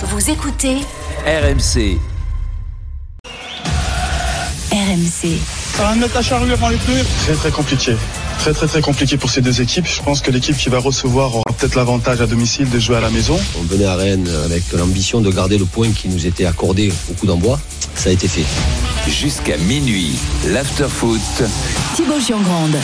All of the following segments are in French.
Vous écoutez RMC. RMC. Ça va mettre la charrue avant les pneus Très très compliqué. Très très très compliqué pour ces deux équipes. Je pense que l'équipe qui va recevoir aura peut-être l'avantage à domicile de jouer à la maison. On venait à Rennes avec l'ambition de garder le point qui nous était accordé au coup d'envoi. Ça a été fait. Jusqu'à minuit, l'after-foot. Thibaut Giangrande.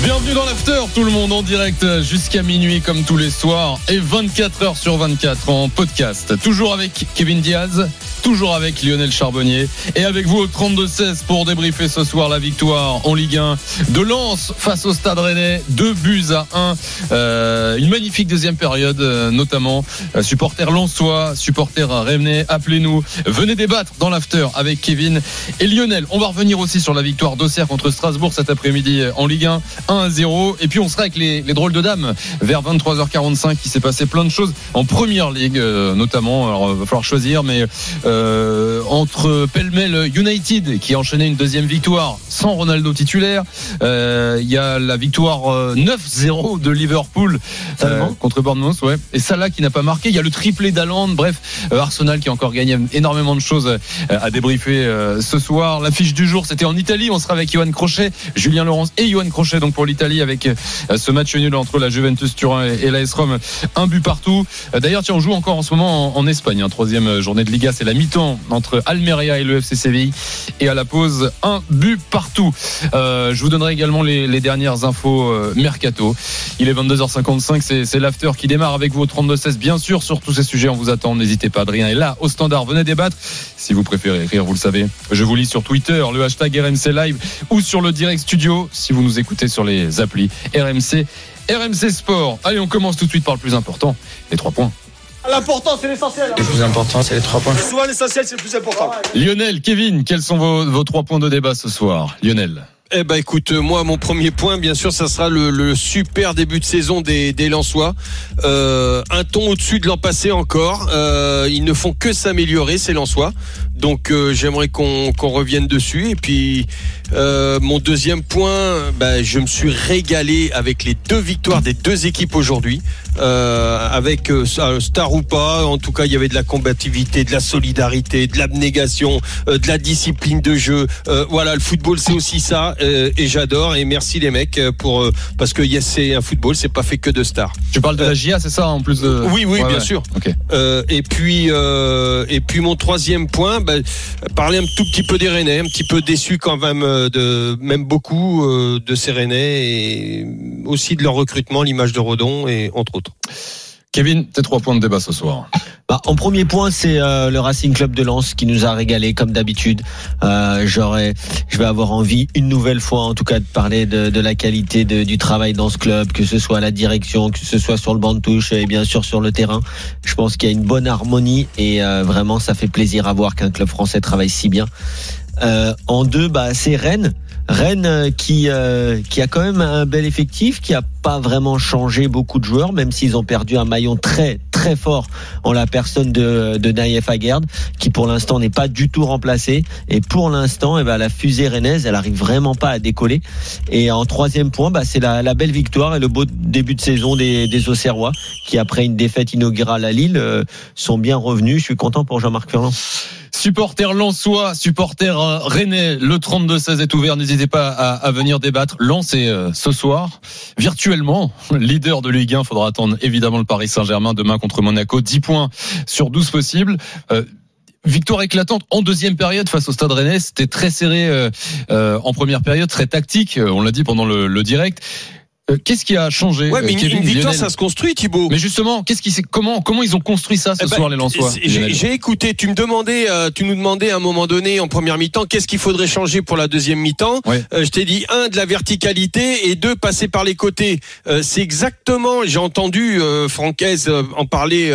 Bienvenue dans l'after, tout le monde en direct jusqu'à minuit comme tous les soirs et 24 heures sur 24 en podcast. Toujours avec Kevin Diaz, toujours avec Lionel Charbonnier et avec vous au 32-16 pour débriefer ce soir la victoire en Ligue 1 de Lens face au Stade Rennais. Deux buts à 1. Euh, une magnifique deuxième période, euh, notamment. Euh, supporters lensois, supporters rennais, appelez-nous. Venez débattre dans l'after avec Kevin et Lionel. On va revenir aussi sur la victoire d'Auxerre contre Strasbourg cet après-midi en Ligue 1. 1 à 0. Et puis on sera avec les, les drôles de dames vers 23h45. Il s'est passé plein de choses en première ligue, euh, notamment. Alors, il va falloir choisir, mais euh, entre Pelmel United qui a enchaîné une deuxième victoire sans Ronaldo titulaire. Euh, Il y a la victoire euh, 9-0 de Liverpool euh, contre Bournemouth, ouais. Et Salah qui n'a pas marqué. Il y a le triplé d'Aland. Bref, euh, Arsenal qui a encore gagné énormément de choses euh, à débriefer euh, ce soir. L'affiche du jour, c'était en Italie. On sera avec Johan Crochet, Julien Laurence et Johan Crochet donc pour l'Italie avec euh, ce match nul entre la Juventus Turin et, l'AS Rome. Un but partout. Euh, D'ailleurs, tiens, on joue encore en ce moment en, en Espagne. Hein, troisième journée de Liga, c'est la mi-temps entre Almeria et le FC Séville. Et à la pause, un but partout. Euh, je vous donnerai également les, dernières infos euh, mercato. Il est 22h55, c'est, l'after qui démarre avec vous au 32-16. Bien sûr, sur tous ces sujets, on vous attend. N'hésitez pas, Adrien est là au standard. Venez débattre. Si vous préférez écrire, vous le savez. Je vous lis sur Twitter, le hashtag RMC Live ou sur le direct studio si vous nous écoutez sur les applis RMC. RMC Sport. Allez, on commence tout de suite par le plus important, les trois points. L'important, c'est l'essentiel. Le plus important, c'est les trois points. Souvent, l'essentiel, c'est le plus important. Lionel, Kevin, quels sont vos, vos trois points de débat ce soir Lionel? Eh ben écoute, euh, moi mon premier point, bien sûr, ça sera le, le super début de saison des, des Lensois. Euh, un ton au-dessus de l'an passé encore. Euh, ils ne font que s'améliorer ces Lensois. Donc euh, j'aimerais qu'on qu'on revienne dessus. Et puis euh, mon deuxième point, ben, je me suis régalé avec les deux victoires des deux équipes aujourd'hui. Euh, avec euh, star ou pas, en tout cas il y avait de la combativité, de la solidarité, de l'abnégation, euh, de la discipline de jeu. Euh, voilà, le football c'est aussi ça euh, et j'adore et merci les mecs pour euh, parce que yes, c'est un football, c'est pas fait que de stars. Tu parles de la GIA, c'est ça en plus de. Oui, oui, Ouais, bien ouais. sûr. Ok. Euh, et puis euh, et puis mon troisième point, bah, parler un tout petit peu des Rennais, un petit peu déçu quand même euh, de même beaucoup euh, de ces Rennais et aussi de leur recrutement, l'image de Redon et entre autres. Kevin, tes trois points de débat ce soir. Bah, en premier point, c'est euh, le Racing Club de Lens qui nous a régalé comme d'habitude. Euh, J'aurais, je vais avoir envie une nouvelle fois, en tout cas, de parler de, de la qualité de- du travail dans ce club, que ce soit à la direction, que ce soit sur le banc de touche et bien sûr sur le terrain. Je pense qu'il y a une bonne harmonie et euh, vraiment, ça fait plaisir à voir qu'un club français travaille si bien. Euh, en deux, bah, c'est Rennes. Rennes euh, qui euh, qui a quand même un bel effectif, qui a pas vraiment changé beaucoup de joueurs, même s'ils ont perdu un maillon très très fort en la personne de, de Naïef Aguerd, qui pour l'instant n'est pas du tout remplacé. Et pour l'instant, eh ben, la fusée rennaise, elle arrive vraiment pas à décoller. Et en troisième point, bah, c'est la, la belle victoire et le beau début de saison des, des Auxerrois, qui après une défaite inaugurale à Lille, euh, sont bien revenus. Je suis content pour Jean-Marc Furlan. Supporter Lensois, supporter euh, Rennais, le 32-16 est ouvert. N'hésitez pas à, venir débattre. Lens est euh, ce soir, virtuellement, leader de Ligue 1. Faudra attendre évidemment le Paris Saint-Germain demain contre Monaco. 10 points sur 12 possibles. Euh, Victoire éclatante en deuxième période face au Stade Rennais. C'était très serré en première période, très tactique. On l'a dit pendant le direct. Euh, Qu'est-ce qui a changé Ouais, mais une, Kevin, une victoire, Lionel ça se construit, Thibaut. Mais justement, qu'est-ce qui comment comment ils ont construit ça ce Eh ben, soir les Lensois J'ai écouté. Tu me demandais, euh, tu nous demandais à un moment donné en première mi-temps, qu'est-ce qu'il faudrait changer pour la deuxième mi-temps. Ouais. Euh, je t'ai dit un de la verticalité et deux passer par les côtés. Euh, c'est exactement. J'ai entendu euh, Francaise euh, en parler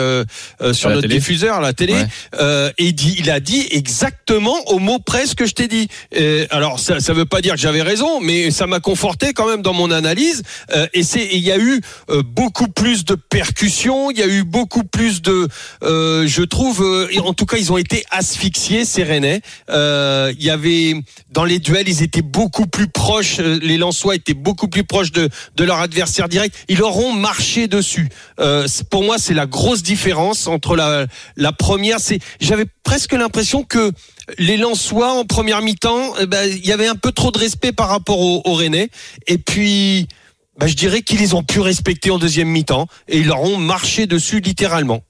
sur notre télé. diffuseur à la télé. Ouais. Euh, et dit, il a dit exactement au mot près ce que je t'ai dit. Euh, alors ça, ça veut pas dire que j'avais raison, mais ça m'a conforté quand même dans mon analyse. Euh, et c'est il y a eu euh, beaucoup plus de percussions, il y a eu beaucoup plus de, euh, je trouve, euh, en tout cas ils ont été asphyxiés ces Rennais. Euh, Il y avait dans les duels, ils étaient beaucoup plus proches, euh, les Lensois étaient beaucoup plus proches de de leur adversaire direct. Ils leur ont marché dessus. Pour moi, c'est la grosse différence entre la la première. C'est j'avais presque l'impression que les Lensois en première mi-temps, eh ben, il y avait un peu trop de respect par rapport aux, aux Rennais. Et puis, ben, je dirais qu'ils les ont pu respecter en deuxième mi-temps et ils leur ont marché dessus littéralement.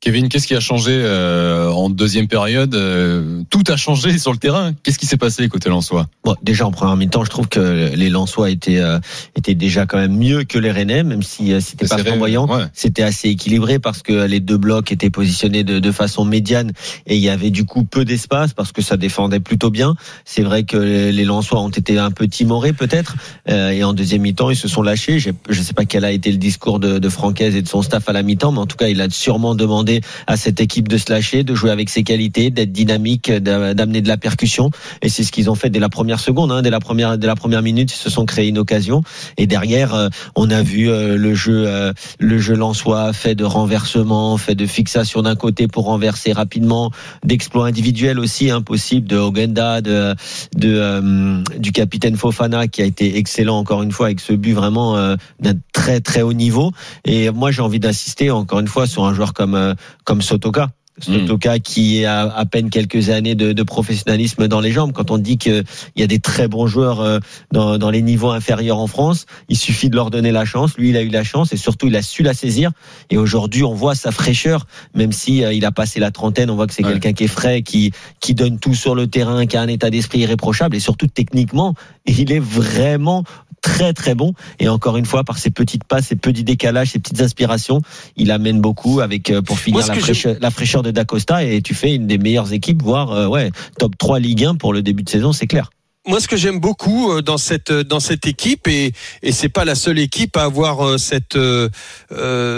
Kevin, qu'est-ce qui a changé euh, en deuxième période Euh, Tout a changé sur le terrain. Qu'est-ce qui s'est passé côté Lensois? Bon, déjà en première mi-temps, je trouve que les Lensois étaient euh, étaient déjà quand même mieux que les Rennais, même si c'était pas flamboyant. ouais. C'était assez équilibré parce que les deux blocs étaient positionnés de, de façon médiane et il y avait du coup peu d'espace parce que ça défendait plutôt bien. C'est vrai que les Lensois ont été un peu timorés peut-être et en deuxième mi-temps ils se sont lâchés. Je ne sais pas quel a été le discours de, de Francaise et de son staff à la mi-temps, mais en tout cas il a sûrement demandé à cette équipe de se lâcher, de jouer avec ses qualités, d'être dynamique, d'a- d'amener de la percussion. Et c'est ce qu'ils ont fait dès la première seconde, hein, dès la première dès la première minute ils se sont créés une occasion. Et derrière euh, on a vu euh, le jeu euh, le jeu lensois fait de renversement, fait de fixation d'un côté pour renverser rapidement, d'exploits individuels aussi impossible de Ogenda, de, de du capitaine Fofana qui a été excellent encore une fois avec ce but vraiment d'un très très haut niveau. Et moi j'ai envie d'insister encore une fois sur un joueur comme comme Sotoka. Sotoka qui a à peine quelques années de, de professionnalisme dans les jambes. Quand on dit qu'il y a des très bons joueurs euh, dans, dans les niveaux inférieurs en France, il suffit de leur donner la chance. Lui, il a eu la chance et surtout, il a su la saisir. Et aujourd'hui, on voit sa fraîcheur, même si euh, il a passé la trentaine. On voit que c'est Ouais. quelqu'un qui est frais, qui qui donne tout sur le terrain, qui a un état d'esprit irréprochable et surtout techniquement, il est vraiment très très bon et encore une fois par ses petites passes, ses petits décalages, ses petites inspirations, il amène beaucoup avec euh, pour finir Moi, la la fraîcheur de Dacosta et tu fais une des meilleures équipes voire euh, ouais, top 3 Ligue 1 pour le début de saison, c'est clair. Moi, ce que j'aime beaucoup euh, dans cette euh, dans cette équipe et et c'est pas la seule équipe à avoir cette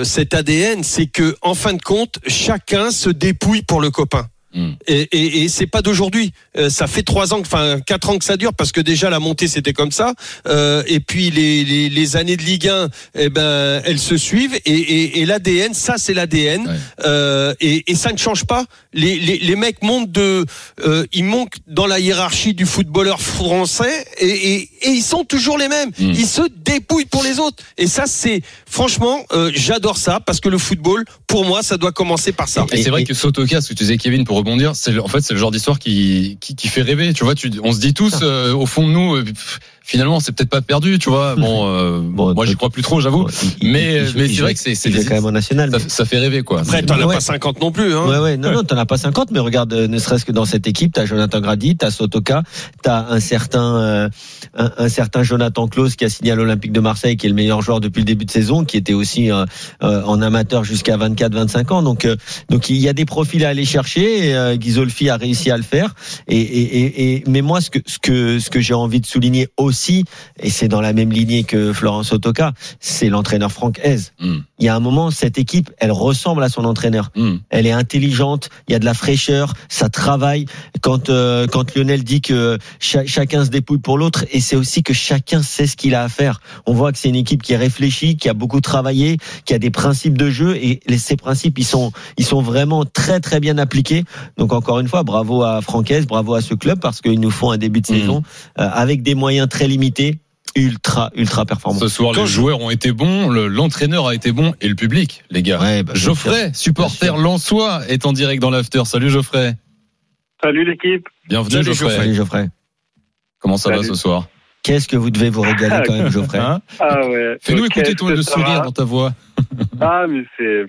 cet ADN, c'est que en fin de compte, chacun se dépouille pour le copain. Mm. Et, et, et c'est pas d'aujourd'hui. Euh, ça fait trois ans, enfin quatre ans que ça dure parce que déjà la montée c'était comme ça. Euh, et puis les, les, les années de Ligue 1, eh ben elles se suivent. Et, et, et l'ADN, ça c'est l'ADN. Ouais. Euh, et, et ça ne change pas. Les, les, les mecs montent de, euh, ils montent dans la hiérarchie du footballeur français et, et, et ils sont toujours les mêmes. Mm. Ils se dépouillent pour les autres. Et ça c'est franchement, euh, j'adore ça parce que le football, pour moi, ça doit commencer par ça. Et, Et- c'est vrai et- que Sotoka, ce que tu disais Kevin, pour rebondir, c'est le- en fait c'est le genre d'histoire qui, qui qui fait rêver. Tu vois, tu, on se dit tous euh, au fond de nous, euh, pff, finalement c'est peut-être pas perdu. Tu vois, bon, euh, Bon, moi j'y crois plus trop, j'avoue. Mais- il- mais c'est vrai que c'est- c'est quand même en national. Ça, ça fait rêver quoi. Après, t'en as Ouais. pas 50 non plus. Hein. Ouais, ouais, non, non, t'en as pas 50, mais regarde, euh, ne serait-ce que dans cette équipe, t'as Jonathan Grady, t'as Sotoka, t'as un certain, euh, un, un certain Jonathan Klaus qui a signé à l'Olympique de Marseille, qui est le meilleur joueur depuis le début de saison, qui était aussi euh, euh, en amateur jusqu'à 24-25 ans. Donc, euh, donc il y a des profils à aller chercher. Et, euh, Ghisolfi a réussi à le faire. Et, et, et, et- mais moi, ce que, ce que, ce que j'ai envie de souligner aussi, et c'est dans la même lignée que Florence Sotoka, c'est l'entraîneur Franck Hez. Mm. Il y a un moment, cette équipe, elle ressemble à son entraîneur Mm. elle est intelligente, il y a de la fraîcheur, ça travaille. Quand euh, quand Lionel dit que cha- chacun se dépouille pour l'autre, et c'est aussi que chacun sait ce qu'il a à faire. On voit que c'est une équipe qui est réfléchie, qui a beaucoup travaillé, qui a des principes de jeu, et ces principes ils sont ils sont vraiment très très bien appliqués. Donc encore une fois, bravo à Francaise, bravo à ce club parce qu'ils nous font un début de Mhm. saison euh, avec des moyens très limités, ultra ultra performants. Ce soir, Quand les je- joueurs ont été bons, le- l'entraîneur a été bon et le public, les gars. Ouais, bah, Geoffrey, supporter Lensois, est en direct dans l'after. Salut Geoffrey. Salut l'équipe. Bienvenue Salut, Geoffrey. Salut Geoffrey. Comment ça va ce soir? Qu'est-ce que vous devez vous régaler quand même, Geoffrey? Hein Ah ouais. Fais-nous écouter ton, le sourire dans ta voix. Ah mais c'est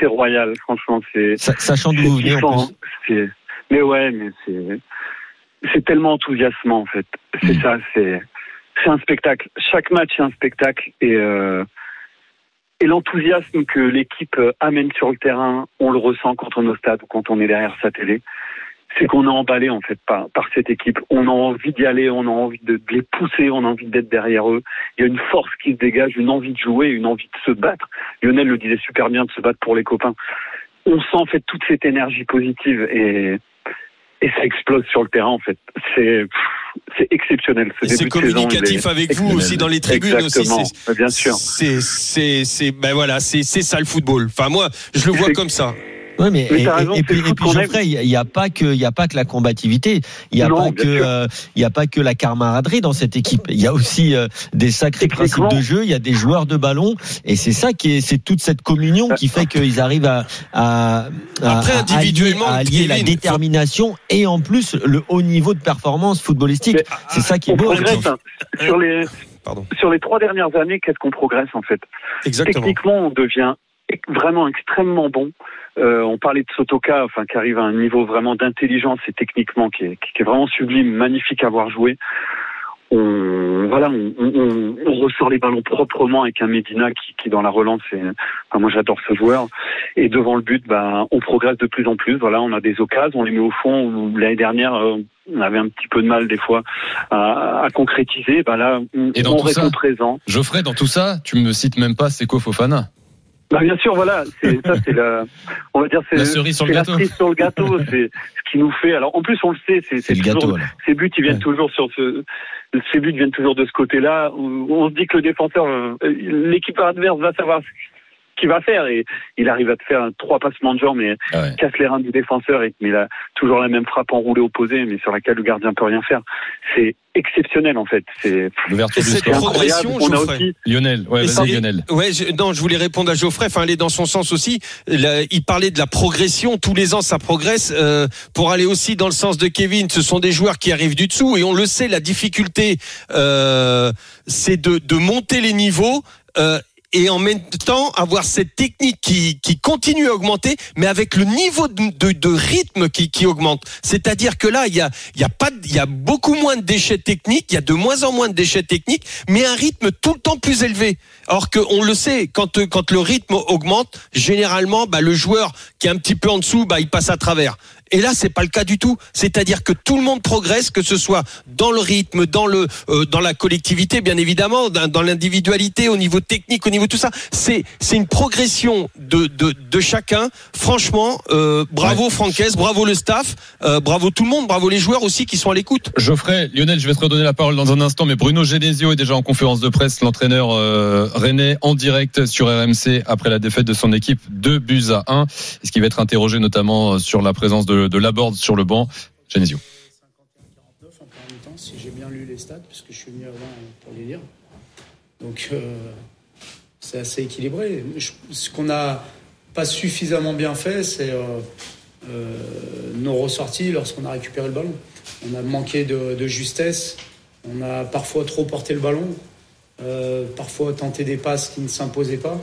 c'est royal, franchement c'est. Sa- Sachant d'où vous venez en plus. hein. Mais ouais, mais c'est c'est tellement enthousiasmant en fait. C'est Mm. ça, c'est c'est un spectacle. Chaque match est un spectacle et euh, et l'enthousiasme que l'équipe euh, amène sur le terrain, on le ressent quand on est au stade ou quand on est derrière sa télé. C'est qu'on est emballé en fait par, par cette équipe. On a envie d'y aller, on a envie de, de les pousser, on a envie d'être derrière eux. Il y a une force qui se dégage, une envie de jouer, une envie de se battre. Lionel le disait super bien, de se battre pour les copains. On sent en fait toute cette énergie positive et, et ça explose sur le terrain en fait. C'est c'est exceptionnel. Ce Et c'est saison, communicatif avec vous aussi dans les tribunes aussi. Exactement, c'est- bien sûr. C'est, c'est, ben voilà, c'est, c'est ça le football. Enfin, moi, je le vois comme ça. Ouais, mais Mais et, raison, et puis, et puis. Geoffrey, il n'y a pas que il y a pas que la combativité, il y a Non, pas que euh, il y a pas que la camaraderie dans cette équipe. Il y a aussi euh, des sacrés principes de jeu, il y a des joueurs de ballon et c'est ça qui est c'est toute cette communion qui fait qu'ils arrivent à à, à- Après, à individuellement, allier, à allier la faut- détermination et en plus le haut niveau de performance footballistique. Mais, C'est ça qui est On beau. progresse hein. sur les Pardon. sur les trois dernières années. Qu'est-ce qu'on progresse en fait? Exactement. Techniquement, on devient vraiment extrêmement bon. Euh, on parlait de Sotoka, enfin qui arrive à un niveau vraiment d'intelligence et techniquement qui est, qui est vraiment sublime, magnifique à voir jouer. On voilà, on, on- on ressort les ballons proprement avec un Medina qui, qui dans la relance, est, enfin, moi j'adore ce joueur. Et devant le but, ben on progresse de plus en plus. Voilà, on a des occasions, on les met au fond. L'année dernière, euh, on avait un petit peu de mal des fois à, à concrétiser. Ben là, on, Et dans on tout ça répond présent. Geoffrey, dans tout ça, tu me cites même pas Seko Fofana. Bah bien sûr, voilà, c'est ça, c'est la, on va dire, c'est La cerise sur le gâteau. cerise sur le gâteau, c'est ce qui nous fait. Alors en plus, on le sait, c'est toujours- gâteau. ces buts, ils viennent Ouais. toujours sur ce, ces buts viennent toujours de ce côté-là. où On se dit que le défenseur, euh, l'équipe adverse va savoir qu'il va faire et il arrive à te faire trois passements de jambes mais Ah ouais. casse les reins du défenseur et mais il a toujours la même frappe enroulée opposée mais sur laquelle le gardien peut rien faire. C'est exceptionnel en fait. C'est L'ouverture Et du cette progression, On a aussi Lionel, ouais, Et vas-y Lionel. Ouais, je, non, je voulais répondre à Geoffrey, enfin aller dans son sens aussi. Là, il parlait de la progression, tous les ans ça progresse. euh, pour aller aussi dans le sens de Kevin, ce sont des joueurs qui arrivent du dessous et on le sait, la difficulté, euh, c'est de, de monter les niveaux. euh, et en même temps avoir cette technique qui, continue à augmenter, mais avec le niveau de, rythme qui, augmente. C'est-à-dire que là, il y a, beaucoup moins de déchets techniques, il y a de moins en moins de déchets techniques, mais un rythme tout le temps plus élevé. Alors que on le sait, quand quand le rythme augmente, généralement, bah, le joueur qui est un petit peu en dessous, bah, il passe à travers. Et là, c'est pas le cas du tout. C'est-à-dire que tout le monde progresse, que ce soit dans le rythme, dans le, euh, dans la collectivité, bien évidemment, dans, dans l'individualité, au niveau technique, au niveau de tout ça. C'est, c'est une progression de, de, de chacun. Franchement, euh, bravo Francaise, bravo le staff, euh, bravo tout le monde, bravo les joueurs aussi qui sont à l'écoute. Geoffrey, Lionel, je vais te redonner la parole dans un instant, mais Bruno Genesio est déjà en conférence de presse, l'entraîneur euh, rennais en direct sur RMC après la défaite de son équipe 2 buts à 1. Est-ce qu'il va être interrogé notamment euh, sur la présence de, de Laborde sur le banc Genesio. 51-49 en première mi-temps, si j'ai bien lu les stats, puisque je suis venu avant pour les lire. Donc, euh, c'est assez équilibré. Ce qu'on n'a pas suffisamment bien fait, c'est euh, euh, nos ressorties lorsqu'on a récupéré le ballon. On a manqué de, de justesse, on a parfois trop porté le ballon, parfois tenté des passes qui ne s'imposaient pas.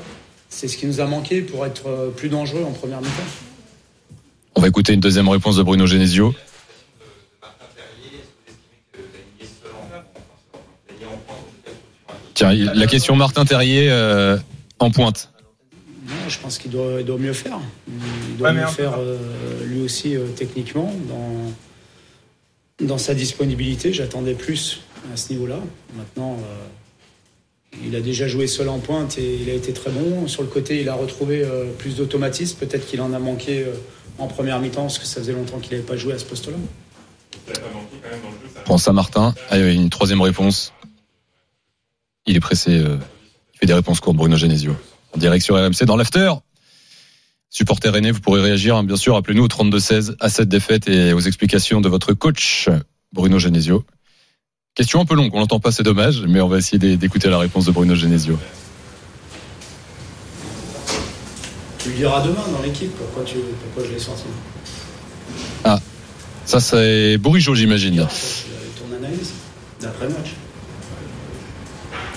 C'est ce qui nous a manqué pour être plus dangereux en première mi-temps. On va écouter une deuxième réponse de Bruno Genesio. Tiens, la question Martin Terrier euh, en pointe. Non, je pense qu'il doit, il doit mieux faire. Il doit mieux faire euh, lui aussi euh, techniquement dans, dans sa disponibilité. J'attendais plus à ce niveau-là. Maintenant, euh, il a déjà joué seul en pointe et il a été très bon. Sur le côté, il a retrouvé euh, plus d'automatisme. Peut-être qu'il en a manqué euh, en première mi-temps parce que ça faisait longtemps qu'il n'avait pas joué à ce poste-là. Pour Saint-Martin, Allez, une troisième réponse. Il est pressé. euh, il fait des réponses courtes, Bruno Genesio. En direct sur RMC dans l'after. Supporter René, vous pourrez réagir, hein, bien sûr. Appelez-nous au 32-16 à cette défaite et aux explications de votre coach, Bruno Genesio. Question un peu longue, on l'entend pas, c'est dommage, mais on va essayer d'é- d'écouter la réponse de Bruno Genesio. Tu lui diras demain dans l'équipe pourquoi, tu, pourquoi je l'ai sorti. Ça, c'est Bourigeau, j'imagine. Ton analyse d'après-match.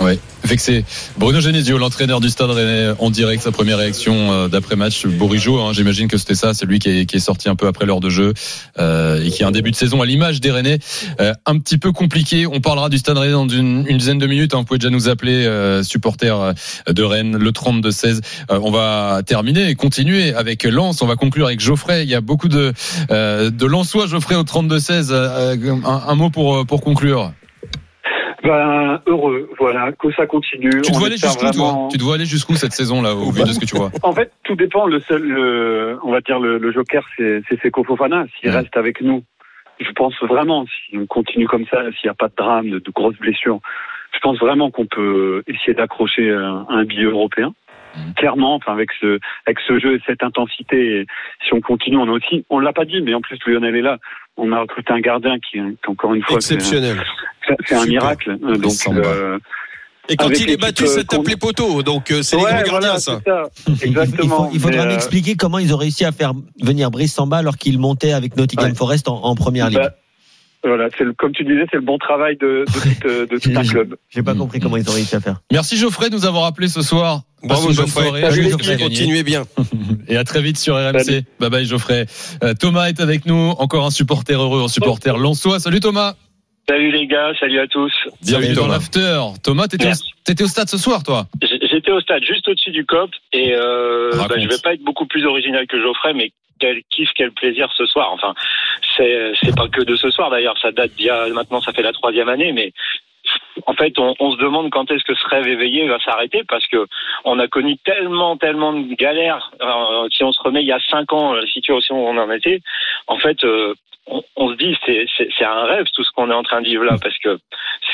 Ouais, vexé. Bruno Genesio, l'entraîneur du Stade Rennais, en direct, sa première réaction euh, d'après-match. Bourigeau, hein, j'imagine que c'était ça, c'est lui qui est, sorti un peu après l'heure de jeu euh, et qui a un début de saison à l'image des Rennais euh, un petit peu compliqué. On parlera du Stade Rennais dans une, dizaine de minutes. hein. Vous pouvez déjà nous appeler, euh, supporters de Rennes, le 32-16. Euh, on va terminer et continuer avec Lens. On va conclure avec Geoffrey. Il y a beaucoup de, de Lensois, Geoffrey, au 32-16. Euh, un, un mot pour, pour conclure. Ben, heureux, voilà, que ça continue. Tu te vois aller jusqu'où, vraiment- Tu te vois aller jusqu'où cette saison-là, au vu de ce que tu vois En fait, tout dépend. Le seul, le- on va dire le, le joker, c'est c'est Seko Fofana. S'il Ouais. reste avec nous, je pense vraiment, si on continue comme ça, s'il n'y a pas de drame, de, de grosses blessures, je pense vraiment qu'on peut essayer d'accrocher un, un billet européen. Mhm. Clairement, enfin avec ce avec ce jeu et cette intensité, et si on continue, on a aussi, on l'a pas dit, mais en plus Lionel est là. On a recruté un gardien qui, qui encore une fois, Exceptionnel. c'est un miracle. Euh, Donc, Samba. euh, Et quand Avec il est battu, ça euh, tape qu'on- les poteaux. Donc euh, c'est ouais, les grands gardiens, voilà, ça. ça. Exactement. Il, faut- il faudra euh, m'expliquer comment ils ont réussi à faire venir Brice Samba alors qu'il montait avec Nottingham Ouais. Forest en, en première ligue. Voilà, c'est le, comme tu disais, c'est le bon travail de, de, euh, de tout un club. J'ai pas compris comment ils ont réussi à faire. Merci Geoffrey de nous avoir appelé ce soir. Bravo, Geoffrey. soirée. Salut. Geoffrey, Continuez bien. Et à très vite sur RMC. Salut. Bye bye Geoffrey. Euh, Thomas est avec nous, encore un supporter heureux, un supporter Lensois. Salut Thomas. Salut les gars, salut à tous. Bienvenue dans l'after. Thomas, t'étais au, au stade ce soir, toi? J- J'étais au stade juste au-dessus du COP et euh, bah, je vais pas être beaucoup plus original que Geoffrey, mais quel kiff, quel plaisir ce soir. Enfin, c'est c'est pas que de ce soir d'ailleurs, ça date d'il y a maintenant, ça fait la troisième année, mais en fait, on, on se demande quand est-ce que ce rêve éveillé va s'arrêter parce que on a connu tellement, tellement de galères. Euh, si on se remet il y a cinq ans, la situation où on en était, en fait, euh, on, on se dit c'est c'est c'est un rêve tout ce qu'on est en train de vivre là parce que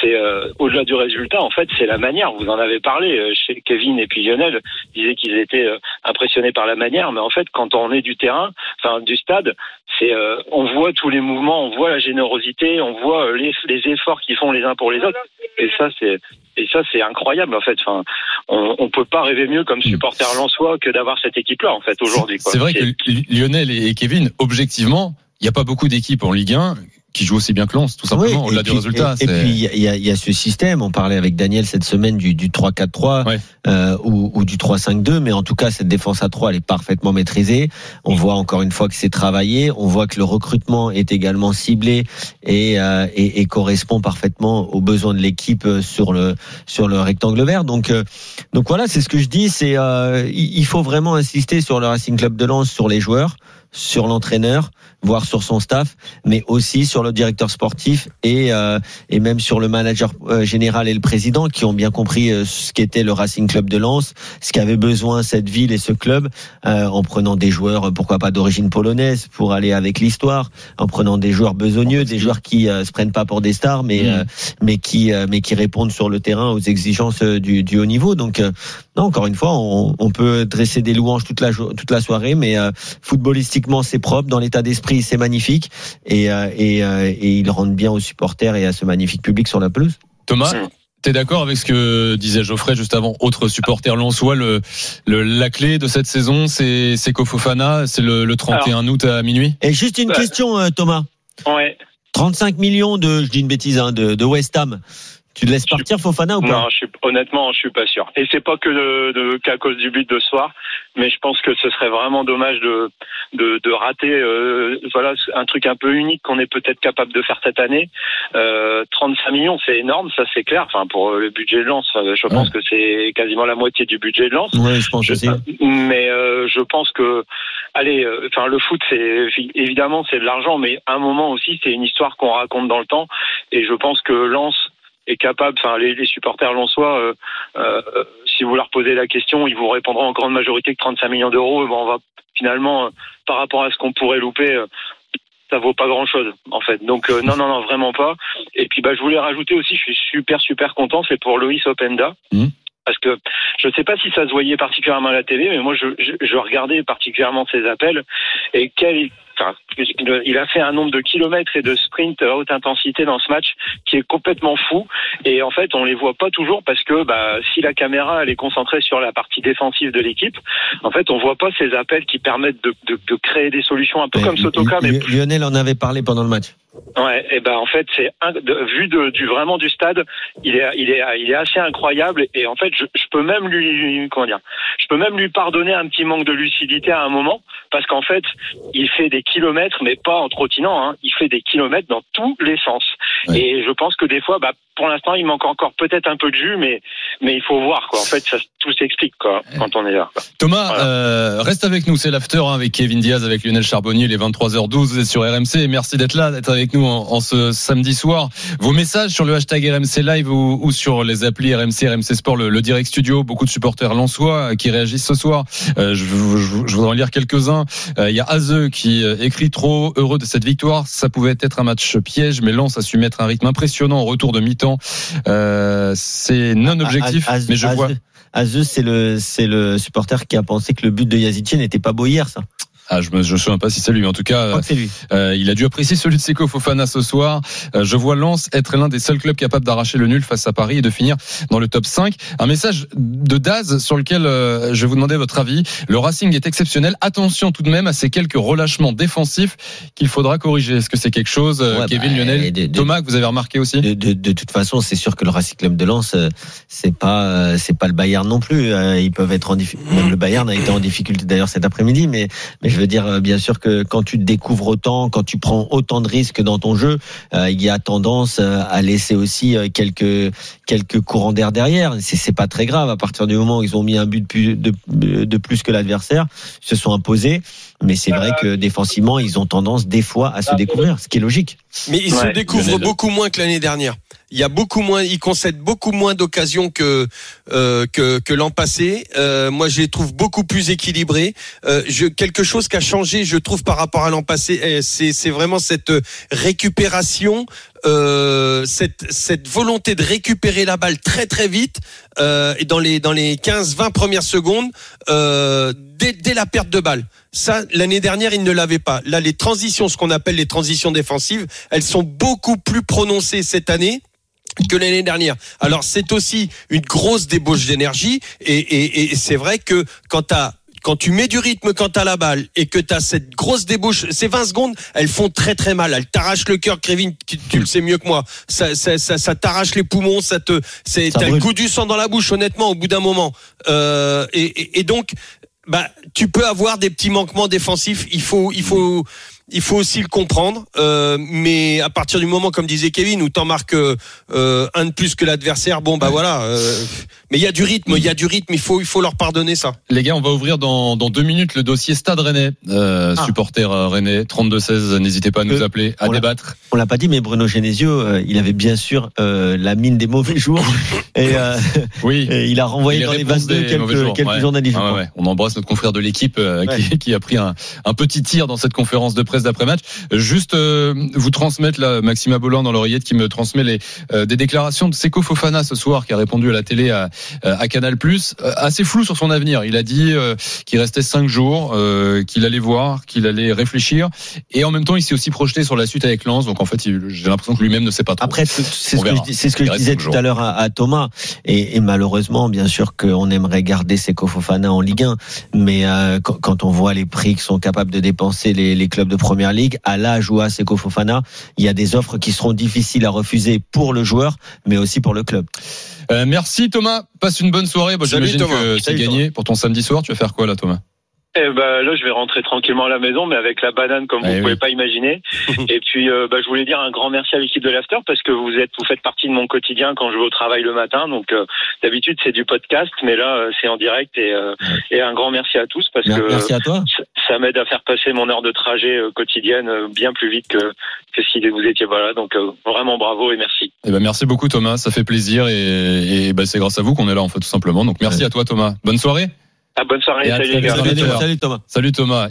c'est euh, au-delà du résultat. En fait, c'est la manière. Vous en avez parlé euh, chez Kevin et puis Lionel disaient qu'ils étaient euh, impressionnés par la manière, mais en fait, quand on est du terrain, enfin du stade, c'est euh, on voit tous les mouvements, on voit la générosité, on voit les, les efforts qu'ils font les uns pour les autres, et ça c'est et ça c'est incroyable en fait. Enfin, on, on peut pas rêver mieux comme supporter lensois que d'avoir cette équipe-là en fait aujourd'hui. quoi. C'est vrai que Lionel et et Kevin, objectivement, il n'y a pas beaucoup d'équipes en Ligue 1 qui jouent aussi bien que Lens, tout simplement, Oui, au-delà du puis- résultat. Et, et puis il y y, a- il y a ce système. On parlait avec Daniel cette semaine du, du 3-4-3 Ouais. euh, ou, ou du 3-5-2, mais en tout cas cette défense à 3 elle est parfaitement maîtrisée. On voit encore une fois que c'est travaillé. On voit que le recrutement est également ciblé et, euh, et, et correspond parfaitement aux besoins de l'équipe euh, sur le sur le rectangle vert. Donc euh, donc voilà, c'est ce que je dis. C'est euh, il il faut vraiment insister sur le Racing Club de Lens, sur les joueurs, sur l'entraîneur, voire sur son staff, mais aussi sur le directeur sportif et euh, et même sur le manager euh, général et le président qui ont bien compris euh, ce qu'était le Racing Club de Lens, ce qu'avait besoin cette ville et ce club, euh, en prenant des joueurs, euh, pourquoi pas d'origine polonaise, pour aller avec l'histoire, en prenant des joueurs besogneux, des joueurs qui euh, se prennent pas pour des stars, mais Mm. euh, mais qui euh, mais qui répondent sur le terrain aux exigences du, du haut niveau. Donc euh, non, encore une fois, on, on peut dresser des louanges toute la toute la soirée, mais euh, footballistiquement c'est propre, dans l'état d'esprit c'est magnifique et euh, et, euh, et ils rendent bien aux supporters et à ce magnifique public sur la pelouse. Thomas, t'es d'accord avec ce que disait Geoffrey juste avant, autre supporter lensois, le, le, la clé de cette saison, c'est c'est Kofofana, c'est le, le 31 août à minuit? Et juste une Ouais. question, Thomas. Ouais. 35 millions de, je dis une bêtise, hein, de, de West Ham. Tu te laisses partir Fofana ou pas Non, je suis, honnêtement, je suis pas sûr. Et c'est pas que de, de- qu'à cause du but de ce soir, mais je pense que ce serait vraiment dommage de de, de rater, euh, voilà, un truc un peu unique qu'on est peut-être capable de faire cette année. Euh, 35 millions, c'est énorme, ça c'est clair. Enfin, pour le budget de Lens, euh, je pense que c'est quasiment la moitié du budget de Lens. Ouais, je pense Je- aussi. mais euh, je pense que, allez, euh, enfin le foot, c'est évidemment c'est de l'argent, mais à un moment aussi c'est une histoire qu'on raconte dans le temps, et je pense que Lens est capable, enfin les, les supporters lensois, euh, euh, si vous leur posez la question, ils vous répondront en grande majorité que 35 millions d'euros, bon, on va finalement, euh, par rapport à ce qu'on pourrait louper. euh, ça vaut pas grand chose en fait. Donc euh, non non non vraiment pas. Et puis bah je voulais rajouter aussi, je suis super super content, c'est pour Loïs Openda. Mhm. Parce que je ne sais pas si ça se voyait particulièrement à la télé, mais moi je, je, je regardais particulièrement ses appels et quel enfin, il a fait un nombre de kilomètres et de sprints à haute intensité dans ce match qui est complètement fou. Et en fait, on les voit pas toujours parce que bah, si la caméra elle est concentrée sur la partie défensive de l'équipe, en fait, on voit pas ces appels qui permettent de, de, de créer des solutions un peu comme Sotoka, mais Li- Lionel en avait parlé pendant le match. Ouais, et ben en fait c'est vu de, du vraiment du stade, il est il est il est assez incroyable et en fait je, je peux même lui comment dire, je peux même lui pardonner un petit manque de lucidité à un moment parce qu'en fait il fait des kilomètres mais pas en trottinant, hein, il fait des kilomètres dans tous les sens Ouais. et je pense que des fois bah pour l'instant il manque encore peut-être un peu de jus mais mais il faut voir quoi en fait ça tout s'explique quoi quand on est là. quoi. Thomas, Voilà. euh, reste avec nous, c'est l'after hein, avec Kevin Diaz, avec Lionel Charbonnier, les 23h12 vous êtes sur RMC. Et merci d'être là, d'être avec nous en, en ce samedi soir. Vos messages sur le hashtag RMC Live ou, ou sur les applis RMC, RMC Sport, le, le direct studio. Beaucoup de supporters lensois euh, qui réagissent ce soir. Euh, je, je- je voudrais en lire quelques-uns. Euh, Il y a Azeux qui euh, écrit trop heureux de cette victoire. Ça pouvait être un match piège, mais Lens a su mettre un rythme impressionnant au retour de mi-temps. Euh, C'est non objectif, Az- mais je vois. Azeux, c'est le, c'est le supporter qui a pensé que le but de Yazidji n'était pas beau hier, ça. Ah, je me je souviens pas si c'est lui, mais en tout cas, lui. Euh, il a dû apprécier celui de Seko Fofana ce soir. Euh, je vois Lens être l'un des seuls clubs capables d'arracher le nul face à Paris et de finir dans le top 5. Un message de Daz sur lequel euh, je vais vous demander votre avis. Le Racing est exceptionnel. Attention tout de même à ces quelques relâchements défensifs qu'il faudra corriger. Est-ce que c'est quelque chose, euh, Ouais, Kevin, bah, Lionel, de- de- Thomas, que vous avez remarqué aussi De, toute façon, c'est sûr que le Racing Club de Lens, euh, c'est pas, euh, c'est pas le Bayern non plus. Euh, Ils peuvent être en difficulté. Le Bayern a été en difficulté d'ailleurs cet après-midi, mais, mais je veux dire, euh, bien sûr que quand tu te découvres autant, quand tu prends autant de risques dans ton jeu, euh, il y a tendance euh, à laisser aussi quelques, quelques courants d'air derrière. C'est, c'est pas très grave à partir du moment où ils ont mis un but de plus, de, de plus que l'adversaire, ils se sont imposés. Mais c'est vrai que défensivement, ils ont tendance des fois à se découvrir, ce qui est logique. Mais ils se découvrent beaucoup moins que l'année dernière. Il y a beaucoup moins, ils concèdent beaucoup moins d'occasions que euh, que, que l'an passé. Euh, moi, je les trouve beaucoup plus équilibrés. Euh, je, quelque chose qui a changé, je trouve, par rapport à l'an passé, eh, c'est vraiment cette récupération, euh, cette cette volonté de récupérer la balle très très vite euh, et dans les dans les 15-20 premières secondes euh, dès, dès la perte de balle. Ça, l'année dernière, ils ne l'avaient pas. Là, les transitions, ce qu'on appelle les transitions défensives, elles sont beaucoup plus prononcées cette année que l'année dernière. Alors c'est aussi une grosse débauche d'énergie et, et, et c'est vrai que quand t'as quand tu mets du rythme quand t'as la balle et que t'as cette grosse débauche, ces 20 secondes, elles font très très mal. Elles t'arrachent le cœur, Kevin, tu, tu le sais mieux que moi. Ça, ça, ça, ça t'arrache les poumons, ça te, c'est, Ça t'as le brûle. goût du sang dans la bouche, honnêtement, au bout d'un moment. Euh, et, et, et donc, bah, tu peux avoir des petits manquements défensifs. Il faut, il faut, il faut aussi le comprendre. Euh, mais à partir du moment, comme disait Kevin, où t'en marques euh, euh, un de plus que l'adversaire, bon bah voilà. euh, mais il y a du rythme, il y a du rythme. Il faut, il faut leur pardonner ça. Les gars, on va ouvrir dans, dans deux minutes le dossier Stade Rennais. Euh, Ah. Supporter Rennais, 32-16, n'hésitez pas à nous Euh, appeler, à on débattre. On l'a pas dit, mais Bruno Genesio, euh, il avait bien sûr euh, la mine des mauvais jours et, euh, Oui. et il a renvoyé dans les réponses 22 des mauvais quelques, jours. quelques Ouais. journalistes. Ah ouais, ouais. On embrasse notre confrère de l'équipe euh, qui, a pris un, un petit tir dans cette conférence de presse d'après-match. Juste euh, vous transmettre là, Maxima Bolland dans l'oreillette qui me transmet les, euh, des déclarations de Seko Fofana ce soir qui a répondu à la télé à, à Canal+. Euh, assez flou sur son avenir. Il a dit euh, qu'il restait cinq jours, euh, qu'il allait voir, qu'il allait réfléchir, et en même temps il s'est aussi projeté sur la suite avec Lens. Donc en fait, j'ai l'impression que lui-même ne sait pas trop. Après, c'est ce que je, ce que disais tout à l'heure à, à Thomas. Et, et malheureusement, bien sûr qu'on aimerait garder Seko Fofana en Ligue 1, mais euh, quand, quand on voit les prix que sont capables de dépenser les, les clubs de Première Ligue, à l'âge où a Seko Fofana, il y a des offres qui seront difficiles à refuser pour le joueur, mais aussi pour le club. Euh, merci Thomas. Passe une bonne soirée. Bon, Salut, J'imagine Thomas. que c'est gagné pour ton samedi soir. Tu vas faire quoi là, Thomas? Eh ben là, je vais rentrer tranquillement à la maison, mais avec la banane comme Eh vous oui. pouvez pas imaginer. Et puis, euh, bah, je voulais dire un grand merci à l'équipe de l'After parce que vous êtes, vous faites partie de mon quotidien quand je vais au travail le matin. Donc, euh, d'habitude c'est du podcast, mais là c'est en direct et, euh, et un grand merci à tous parce que Merci à toi. Ça- m'aide à faire passer mon heure de trajet euh, quotidienne euh, bien plus vite que, que si vous étiez pas là. Donc, euh, vraiment bravo et merci. Eh ben, merci beaucoup Thomas, ça fait plaisir et, et ben, c'est grâce à vous qu'on est là en fait tout simplement. Donc merci Ouais. à toi Thomas. Bonne soirée. Ah, bonne soirée, Et à salut gars. bientôt. Salut Thomas. Salut Thomas.